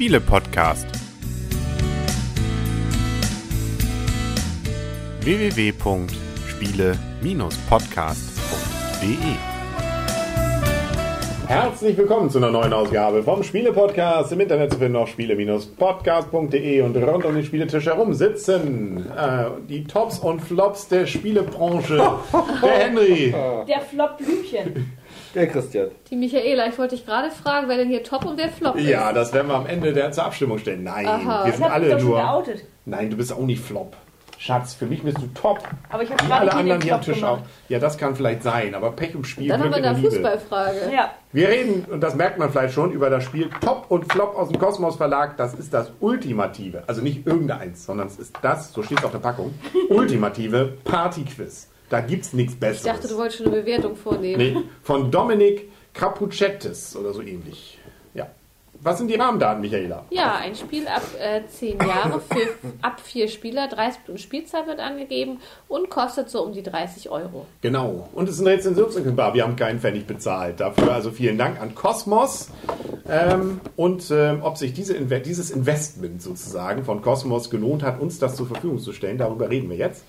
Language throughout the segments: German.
Spiele-Podcast. www.spiele-podcast.de Herzlich willkommen zu einer neuen Ausgabe vom Spiele-Podcast. Im Internet zu finden auf spiele-podcast.de und rund um den Spieletisch herum sitzen äh, die Tops und Flops der Spielebranche. Der Henry, Der Flop Blümchen. Der Christian. Die Michaela, ich wollte dich gerade fragen, wer denn hier Top und wer Flop ist. ja, das werden wir am Ende der zur Abstimmung stellen. Nein, Aha. wir Ich sind mich alle nur. geoutet. Nein, du bist auch nicht Flop. Schatz, für mich bist du top. Aber ich habe gerade alle anderen hier am Tisch auch. gemacht. Ja, das kann vielleicht sein, aber Pech im Spiel. Dann haben wir in eine. Fußballfrage. Ja, Wir reden, und das merkt man vielleicht schon, über das Spiel Top und Flop aus dem Kosmos Verlag. Das ist das ultimative, also nicht irgendeins, sondern es ist das, so steht es auf der Packung, ultimative Partyquiz. Da gibt es nichts Ich Besseres. dachte, du wolltest schon eine Bewertung vornehmen. nee, von Dominik Capucettis oder so ähnlich. Ja. Was sind die Rahmendaten, Michaela? Ja, ein Spiel ab äh, 10 Jahre für ab vier Spieler, 30 Minuten Spielzeit wird angegeben und kostet so um die 30 Euro. Genau. Und es ist ein Rezensionsexemplar. Wir haben keinen Pfennig bezahlt. Dafür also vielen Dank an Cosmos. Ähm, und ähm, ob sich diese Inve dieses Investment sozusagen von Cosmos gelohnt hat, uns das zur Verfügung zu stellen, darüber reden wir jetzt.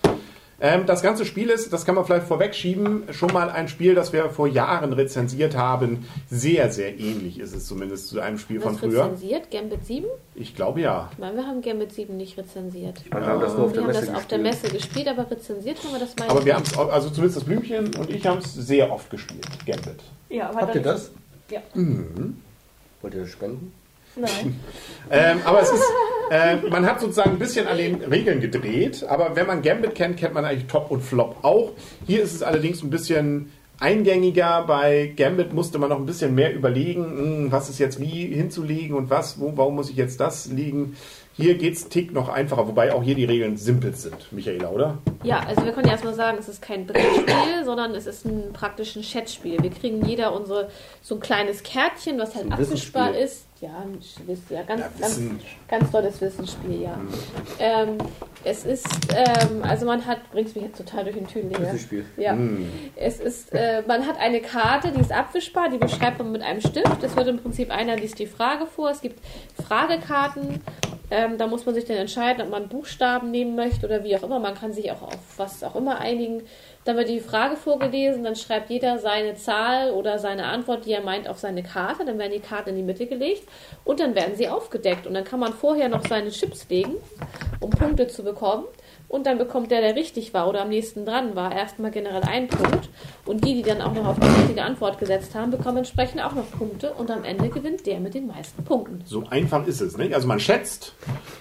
Ähm, das ganze Spiel ist, das kann man vielleicht vorwegschieben, schon mal ein Spiel, das wir vor Jahren rezensiert haben. Sehr, sehr ähnlich ist es zumindest zu einem Spiel von Was früher. rezensiert? Gambit 7? Ich glaube ja. Ich meine, wir haben Gambit 7 nicht rezensiert. Wir haben das nur auf Wir der haben Messe das auf der gespielt. Messe gespielt, aber rezensiert haben wir das mal Aber wir haben es, also zumindest das Blümchen und ich haben es sehr oft gespielt. Gambit. ja aber Habt ihr das? Ja. Wollt ihr das spenden? Nein. Ähm, aber es ist, äh, man hat sozusagen ein bisschen an den Regeln gedreht, aber wenn man Gambit kennt, kennt man eigentlich Top und Flop auch. Hier ist es allerdings ein bisschen eingängiger. Bei Gambit musste man noch ein bisschen mehr überlegen, hm, was ist jetzt wie hinzulegen und was, wo, warum muss ich jetzt das liegen. Hier geht es Tick noch einfacher, wobei auch hier die Regeln simpel sind, Michaela, oder? Ja, also wir können ja erstmal sagen, es ist kein Brettspiel, sondern es ist ein praktisch ein Chatspiel. Wir kriegen jeder unsere so ein kleines Kärtchen, was halt Wissensspiel. ist. Ja, ja ganz, Ja, ganz, ganz tolles Wissensspiel, ja. Ähm, es ist, ähm, also man hat, bringst mich jetzt total durch den Tüdel hier. Wissensspiel. Ja. Es ist, äh, man hat eine Karte, die ist abwischbar, die beschreibt man mit einem Stift. Es wird im Prinzip einer liest die Frage vor. Es gibt Fragekarten. Ähm, da muss man sich dann entscheiden, ob man Buchstaben nehmen möchte oder wie auch immer. Man kann sich auch auf was auch immer einigen. Dann wird die Frage vorgelesen, dann schreibt jeder seine Zahl oder seine Antwort, die er meint, auf seine Karte. Dann werden die Karten in die Mitte gelegt und dann werden sie aufgedeckt. Und dann kann man vorher noch seine Chips legen, um Punkte zu bekommen. Und dann bekommt der, der richtig war oder am nächsten dran war, erstmal generell einen Punkt. Und die, die dann auch noch auf die richtige Antwort gesetzt haben, bekommen entsprechend auch noch Punkte. Und am Ende gewinnt der mit den meisten Punkten. So einfach ist es. Nicht? Also man schätzt,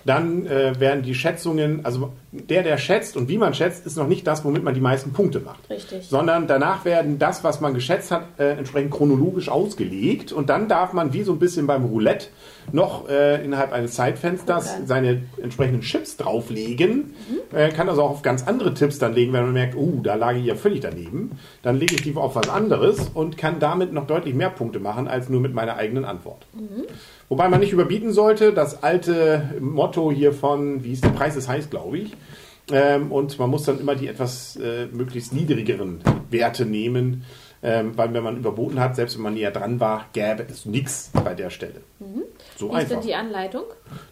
dann äh, werden die Schätzungen, also der, der schätzt und wie man schätzt, ist noch nicht das, womit man die meisten Punkte macht. Richtig. Sondern danach werden das, was man geschätzt hat, äh, entsprechend chronologisch ausgelegt. Und dann darf man, wie so ein bisschen beim Roulette, noch äh, innerhalb eines Zeitfensters seine entsprechenden Chips drauflegen. Äh, kann also auch auf ganz andere Tipps dann legen, wenn man merkt, oh, da lag ich ja völlig daneben. Dann lege ich die auf was anderes und kann damit noch deutlich mehr Punkte machen, als nur mit meiner eigenen Antwort. Wobei man nicht überbieten sollte, das alte Motto hier von, wie ist der Preis ist heiß, glaube ich. Ähm, und man muss dann immer die etwas äh, möglichst niedrigeren Werte nehmen, ähm, weil wenn man überboten hat, selbst wenn man näher dran war, gäbe es nichts bei der Stelle. So Wie ist denn einfach. die Anleitung?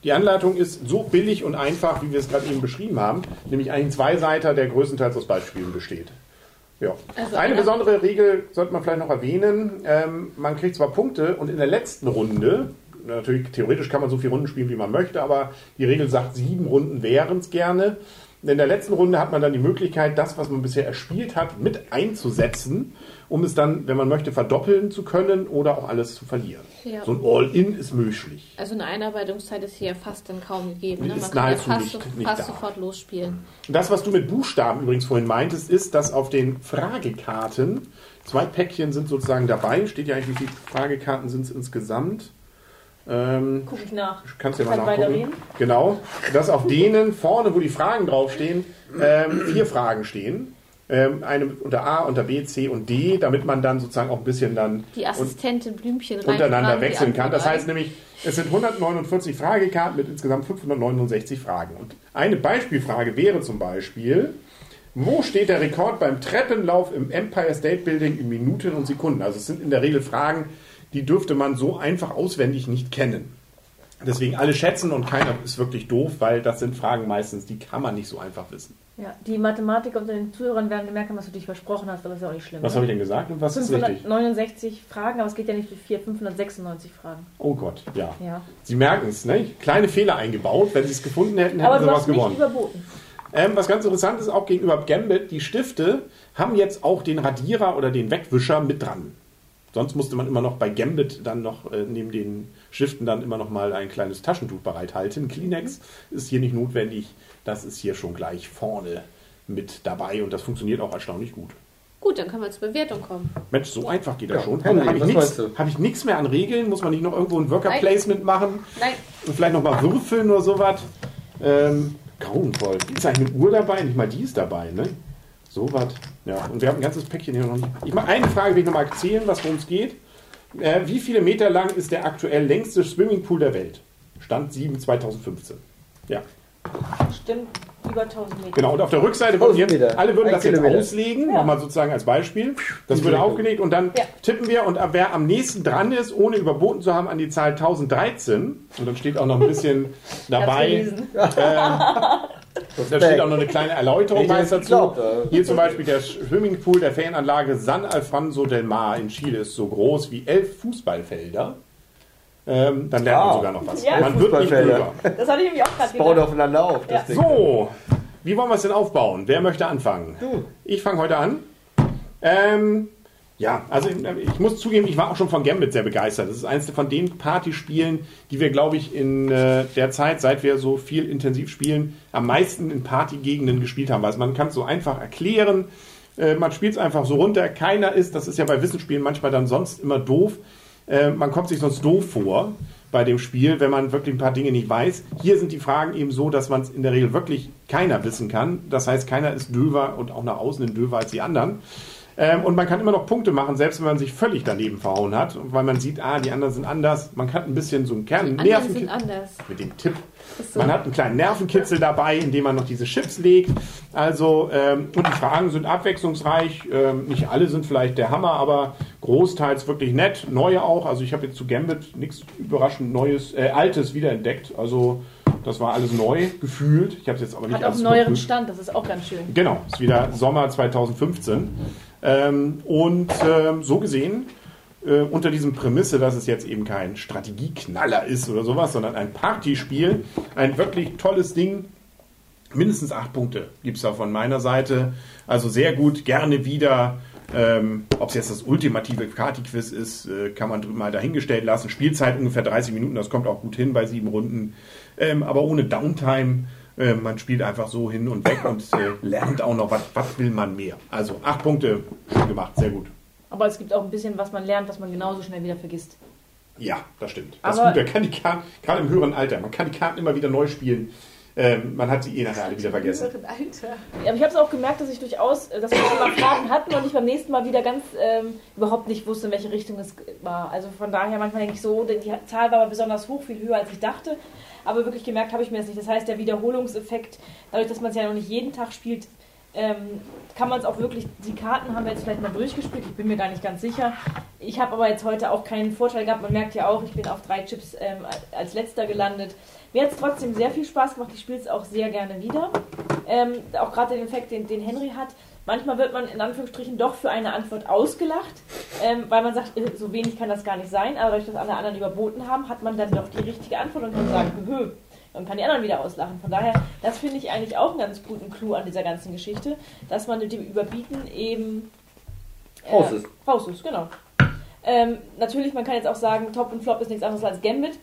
Die Anleitung ist so billig und einfach, wie wir es gerade eben beschrieben haben, nämlich ein Zweiseiter, der größtenteils aus Beispielen besteht. Ja. Also Eine eine- besondere Regel sollte man vielleicht noch erwähnen. Ähm, man kriegt zwar Punkte und in der letzten Runde, natürlich theoretisch kann man so viele Runden spielen, wie man möchte, aber die Regel sagt, sieben Runden wären es gerne. In der letzten Runde hat man dann die Möglichkeit, das, was man bisher erspielt hat, mit einzusetzen, um es dann, wenn man möchte, verdoppeln zu können oder auch alles zu verlieren. Ja. So ein All-In ist möglich. Also eine Einarbeitungszeit ist hier fast dann kaum gegeben. Ne? Ist Man kann ja nahezu fast, nicht- nicht fast sofort losspielen. Das, was du mit Buchstaben übrigens vorhin meintest, ist, dass auf den Fragekarten zwei Päckchen sind sozusagen dabei. Steht ja eigentlich, wie viele Fragekarten sind es insgesamt? Ähm, Guck ich nach. kannst du ja mal nachgucken. weiterreden? Genau. Dass auf denen vorne, wo die Fragen draufstehen, ähm, vier Fragen stehen. Ähm, eine unter A, unter B, C und D, damit man dann sozusagen auch ein bisschen dann Die Assistentin Blümchen untereinander wechseln kann. Das heißt nämlich, es sind 149 Fragekarten mit insgesamt 569 Fragen. Und eine Beispielfrage wäre zum Beispiel, wo steht der Rekord beim Treppenlauf im Empire State Building in Minuten und Sekunden? Also es sind in der Regel Fragen, die dürfte man so einfach auswendig nicht kennen. Deswegen alle schätzen und keiner ist wirklich doof, weil das sind Fragen meistens, die kann man nicht so einfach wissen. Ja, die Mathematiker unter den Zuhörern werden gemerkt haben, was du dich versprochen hast, aber das ist ja auch nicht schlimm. Was ne? habe ich denn gesagt und was ist richtig? 569 Fragen, aber es geht ja nicht für 4, 596 Fragen. Oh Gott, ja. Ja. Sie merken es, ne? Kleine Fehler eingebaut. Wenn Sie es gefunden hätten, hätten Aber Sie was gewonnen. überboten. Ähm, was ganz interessant ist, auch gegenüber Gambit, die Stifte haben jetzt auch den Radierer oder den Wegwischer mit dran. Sonst musste man immer noch bei Gambit dann noch äh, neben den Stiften dann immer noch mal ein kleines Taschentuch bereithalten. Kleenex ist hier nicht notwendig. Das ist hier schon gleich vorne mit dabei und das funktioniert auch erstaunlich gut. Gut, dann können wir zur Bewertung kommen. Mensch, so einfach geht das Ja, schon. Henry, Habe ich nichts hab ich mehr an Regeln? Muss man nicht noch irgendwo ein Worker Nein. Placement machen? Nein, Und vielleicht noch mal würfeln oder sowas. Ähm, grauenvoll. Ist eigentlich eine Uhr dabei? Nicht mal die ist dabei, ne? So was. Ja, und wir haben ein ganzes Päckchen hier noch nicht. Ich mache eine Frage, will ich noch mal erzählen, was worum es geht. Äh, wie viele Meter lang ist der aktuell längste Swimmingpool der Welt? Stand 7 2015. Ja, Stimmt, über 1000 Meter. genau. Und auf der Rückseite würden 1000 jetzt, alle würden das jetzt auslegen, Ja. nochmal sozusagen als Beispiel. Das würde aufgelegt und dann Ja. tippen wir und wer am nächsten dran ist, ohne überboten zu haben, an die Zahl 1013. Und dann steht auch noch ein bisschen dabei. Da steht auch noch eine kleine Erläuterung meist dazu. geglaubt, ja. Hier zum Beispiel der Swimmingpool der Ferienanlage San Alfonso del Mar in Chile ist so groß wie elf Fußballfelder. Ähm, dann lernt man Ah. sogar noch was. Ja. Man wird nicht Fußballfelder. blöder. Das hatte ich nämlich auch gerade gedacht. aufeinander auf. Das Ja. Ding. So, wie wollen wir es denn aufbauen? Wer möchte anfangen? Du. Ich fange heute an. Ähm, ja, also ich muss zugeben, ich war auch schon von Gambit sehr begeistert. Das ist eines von den Partyspielen, die wir, glaube ich, in äh, der Zeit, seit wir so viel intensiv spielen, am meisten in Partygegenden gespielt haben. Also man kann es so einfach erklären. Äh, man spielt es einfach so runter. Keiner ist, das ist ja bei Wissensspielen manchmal dann sonst immer doof. Äh, man kommt sich sonst doof vor bei dem Spiel, wenn man wirklich ein paar Dinge nicht weiß. Hier sind die Fragen eben so, dass man es in der Regel wirklich keiner wissen kann. Das heißt, keiner ist döver und auch nach außen hin döver als die anderen. Ähm, und man kann immer noch Punkte machen, selbst wenn man sich völlig daneben verhauen hat, weil man sieht, ah, die anderen sind anders. Man kann ein bisschen so einen Kern die anderen sind Nerven anders. mit dem Tipp. So. Man hat einen kleinen Nervenkitzel dabei, indem man noch diese Chips legt. Also, ähm, und die Fragen sind abwechslungsreich. Ähm, nicht alle sind vielleicht der Hammer, aber großteils wirklich nett. Neue auch. Also, ich habe jetzt zu Gambit nichts überraschend Neues, äh, Altes wiederentdeckt. Also, das war alles neu gefühlt. Ich habe es jetzt aber nicht Hat auch neueren. Stand, das ist auch ganz schön. Genau, ist wieder Sommer 2015. Ähm, und ähm, so gesehen, äh, unter diesem Prämisse, dass es jetzt eben kein Strategieknaller ist oder sowas, sondern ein Partyspiel, ein wirklich tolles Ding. Mindestens acht Punkte gibt es da von meiner Seite. Also sehr gut, gerne wieder. Ähm, Ob es jetzt das ultimative Kati-Quiz ist, äh, kann man mal dahingestellt lassen. Spielzeit ungefähr 30 Minuten, das kommt auch gut hin bei sieben Runden. Ähm, aber ohne Downtime. Äh, man spielt einfach so hin und weg und äh, lernt auch noch, was was will man mehr. Also acht Punkte, gemacht, sehr gut. Aber es gibt auch ein bisschen, was man lernt, was man genauso schnell wieder vergisst. Ja, das stimmt. Das Aber- ist gut, man kann die Karten, gerade im höheren Alter, man kann die Karten immer wieder neu spielen. Ähm, man hat sie eh nachher alle wieder vergessen. Alter. Ja, aber ich habe es auch gemerkt, dass ich durchaus, äh, dass wir schon mal Fragen hatten und ich beim nächsten Mal wieder ganz ähm, überhaupt nicht wusste, in welche Richtung es war. Also von daher manchmal denke ich so, die Zahl war aber besonders hoch, viel höher als ich dachte. Aber wirklich gemerkt habe ich mir das nicht. Das heißt, der Wiederholungseffekt, dadurch, dass man es ja noch nicht jeden Tag spielt, ähm, kann man es auch wirklich, die Karten haben wir jetzt vielleicht mal durchgespielt, ich bin mir gar nicht ganz sicher. Ich habe aber jetzt heute auch keinen Vorteil gehabt. Man merkt ja auch, ich bin auf drei Chips ähm, als letzter gelandet. Mir hat es trotzdem sehr viel Spaß gemacht. Ich spiele es auch sehr gerne wieder. Ähm, auch gerade den Effekt, den, den Henry hat. Manchmal wird man in Anführungsstrichen doch für eine Antwort ausgelacht, ähm, weil man sagt, äh, so wenig kann das gar nicht sein. Aber dadurch, dass alle anderen überboten haben, hat man dann doch die richtige Antwort und kann sagen, höhö. Und kann die anderen wieder auslachen. Von daher, das finde ich eigentlich auch einen ganz guten Clou an dieser ganzen Geschichte, dass man mit dem Überbieten eben äh, Raus ist. Raus ist, genau. Ähm, natürlich, man kann jetzt auch sagen, Top und Flop ist nichts anderes als Gambit.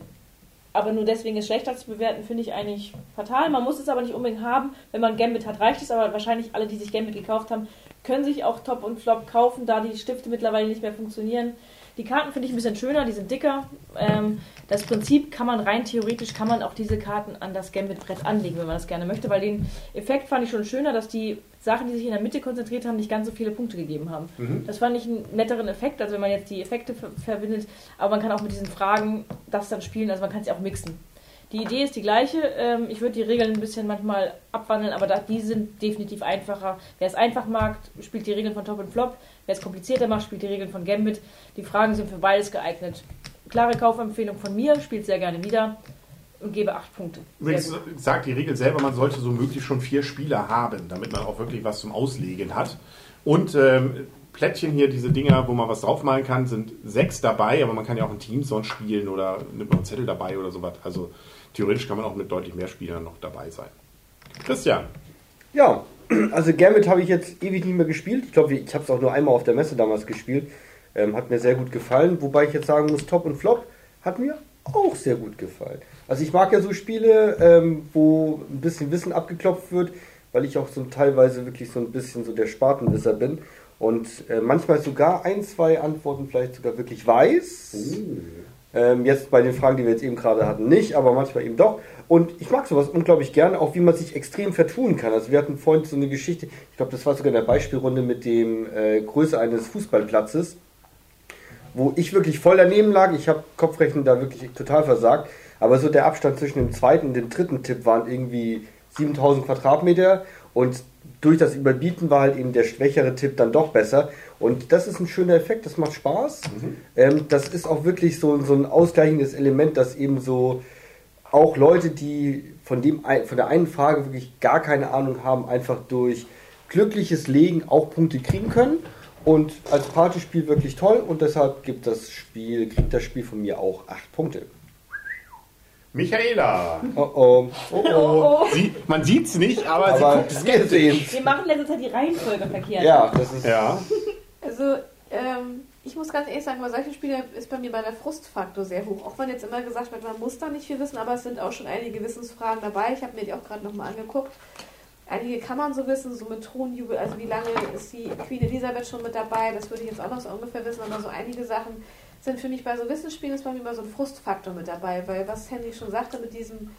Aber nur deswegen es schlechter zu bewerten, finde ich eigentlich fatal. Man muss es aber nicht unbedingt haben. Wenn man Gambit hat, reicht es. Aber wahrscheinlich alle, die sich Gambit gekauft haben, können sich auch Top und Flop kaufen, da die Stifte mittlerweile nicht mehr funktionieren. Die Karten finde ich ein bisschen schöner, die sind dicker. Ähm, das Prinzip kann man rein theoretisch, kann man auch diese Karten an das Gambit-Brett anlegen, wenn man das gerne möchte, weil den Effekt fand ich schon schöner, dass die Sachen, die sich in der Mitte konzentriert haben, nicht ganz so viele Punkte gegeben haben. Das fand ich einen netteren Effekt, also wenn man jetzt die Effekte ver verbindet, aber man kann auch mit diesen Fragen das dann spielen, also man kann es ja auch mixen. Die Idee ist die gleiche. Ähm, ich würde die Regeln ein bisschen manchmal abwandeln, aber da, die sind definitiv einfacher. Wer es einfach mag, spielt die Regeln von Top und Flop. Wer es komplizierter macht, spielt die Regeln von Gambit. Die Fragen sind für beides geeignet. Klare Kaufempfehlung von mir, spielt sehr gerne wieder. und gebe acht Punkte. Übrigens sagt die Regel selber, man sollte so möglich schon vier Spieler haben, damit man auch wirklich was zum Auslegen hat. Und ähm, Plättchen hier, diese Dinger, wo man was draufmalen kann, sind sechs dabei, aber man kann ja auch in Teams sonst spielen oder nimmt noch einen Zettel dabei oder sowas. Also theoretisch kann man auch mit deutlich mehr Spielern noch dabei sein. Christian, Ja, also Gambit habe ich jetzt ewig nicht mehr gespielt. Ich glaube, ich habe es auch nur einmal auf der Messe damals gespielt. Ähm, hat mir sehr gut gefallen. Wobei ich jetzt sagen muss, Top und Flop hat mir auch sehr gut gefallen. Also ich mag ja so Spiele, ähm, wo ein bisschen Wissen abgeklopft wird, weil ich auch so teilweise wirklich so ein bisschen so der Spatenwisser bin. Und äh, manchmal sogar ein, zwei Antworten vielleicht sogar wirklich weiß. Ähm, jetzt bei den Fragen, die wir jetzt eben gerade hatten, nicht, aber manchmal eben doch. Und ich mag sowas unglaublich gerne, auch wie man sich extrem vertun kann. Also wir hatten vorhin so eine Geschichte, ich glaube, das war sogar in der Beispielrunde mit dem äh, Größe eines Fußballplatzes, wo ich wirklich voll daneben lag. Ich habe Kopfrechnen da wirklich total versagt. Aber so der Abstand zwischen dem zweiten und dem dritten Tipp waren irgendwie 7000 Quadratmeter und durch das Überbieten war halt eben der schwächere Tipp dann doch besser. Und das ist ein schöner Effekt, das macht Spaß. Ähm, das ist auch wirklich so, so ein ausgleichendes Element, dass eben so auch Leute, die von, dem, von der einen Frage wirklich gar keine Ahnung haben, einfach durch glückliches Legen auch Punkte kriegen können. Und als Partyspiel wirklich toll und deshalb gibt das Spiel, kriegt das Spiel von mir auch 8 Punkte. Michaela. Oh oh. Oh, oh. Sie, man sieht es nicht, aber, Aber sie guckt skeptisch. Wir machen letzte Zeit die Reihenfolge verkehrt. Ja, das ist. Ja, Also, ähm, ich muss ganz ehrlich sagen, bei solchen Spielen ist bei mir bei der Frustfaktor sehr hoch. Auch wenn jetzt immer gesagt wird, man muss da nicht viel wissen, aber es sind auch schon einige Wissensfragen dabei. Ich habe mir die auch gerade nochmal angeguckt. Einige kann man so wissen, so mit Thronjubel, also wie lange ist die Queen Elisabeth schon mit dabei, das würde ich jetzt auch noch so ungefähr wissen, aber so einige Sachen sind für mich bei so Wissensspielen ist bei mir immer so ein Frustfaktor mit dabei, weil was Handy schon sagte mit diesem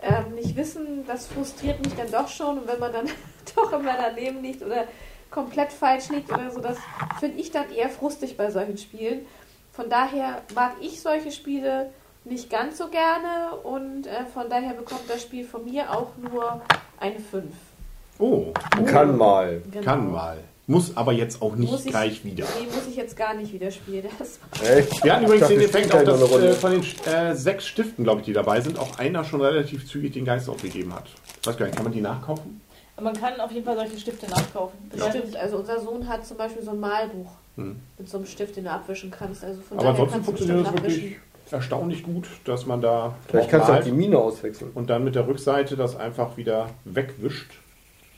ähm, nicht wissen, das frustriert mich dann doch schon und wenn man dann doch immer daneben liegt oder komplett falsch liegt oder so, das finde ich dann eher frustig bei solchen Spielen. Von daher mag ich solche Spiele nicht ganz so gerne und äh, von daher bekommt das Spiel von mir auch nur eine 5. oh, Kann mal. Genau. kann mal. Muss aber jetzt auch nicht ich- gleich wieder. Nee, muss ich jetzt gar nicht wieder spielen. Das Echt? Wir hatten übrigens den Effekt auch, dass äh, von den äh, sechs Stiften, glaube ich, die dabei sind, auch einer schon relativ zügig den Geist aufgegeben hat. Ich weiß gar nicht, kann man die nachkaufen? Man kann auf jeden Fall solche Stifte nachkaufen. Stimmt, also unser Sohn hat zum Beispiel so ein Malbuch Hm. mit so einem Stift, den du abwischen kannst. Also von Aber ansonsten kannst du funktioniert das bestimmt wirklich erstaunlich gut, dass man da Vielleicht kannst du auch die Mine auswechseln. und dann mit der Rückseite das einfach wieder wegwischt,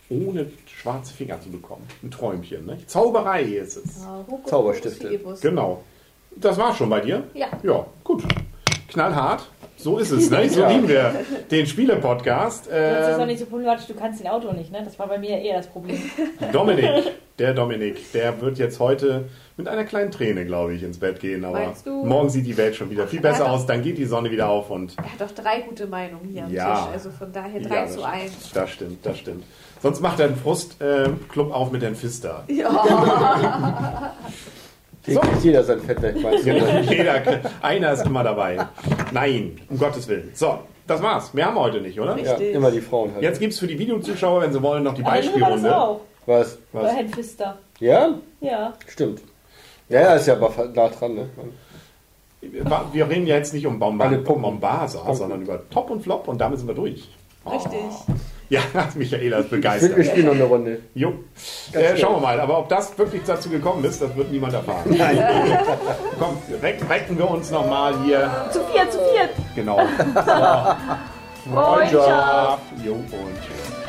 ohne schwarze Finger zu bekommen. Ein Träumchen, ne? Zauberei ist es. Ja, Hokus Zauberstifte. Genau. Das war schon bei dir? Ja. Ja, gut. Knallhart. So ist es, ne? So Ja. lieben wir den Spiele-Podcast. Das ist doch Ähm, nicht so problematisch, du kannst den Auto nicht, ne? Das war bei mir eher das Problem. Dominik, der Dominik, der wird jetzt heute mit einer kleinen Träne, glaube ich, ins Bett gehen. Aber morgen sieht die Welt schon wieder viel besser Ja, aus. Dann geht die Sonne wieder auf und Er hat doch drei gute Meinungen hier am Ja. Tisch. Also von daher Ja, 3 das zu stimmt. 1. das stimmt, das stimmt. Sonst macht er einen Frustclub auf mit den Fister. Ja. Hier kriegt jeder sein Fett weg? Genau, Jeder, einer ist immer dabei. Nein, um Gottes Willen. So, das war's. Mehr haben wir heute nicht, oder? Ja, immer die Frauen halt. Jetzt gibt's für die Videozuschauer, wenn sie wollen, noch die Beispielrunde. auch. Was? Bei Was? Herrn Pfister. Ja? Ja. Stimmt. Ja, ja, ist ja aber nah dran, ne? Wir reden ja jetzt nicht um Bomba. Bombasa, sondern über Top und Flop und damit sind wir durch. Richtig. Ja, Michaela ist Ich will, wir begeistert. spielen noch eine Runde. Jo. Äh, schauen wir mal, aber ob das wirklich dazu gekommen ist, das wird niemand erfahren. Komm, reck, recken wir uns nochmal hier. Zu viert, zu viert. Genau. Freundschaft. Jo und tschüss.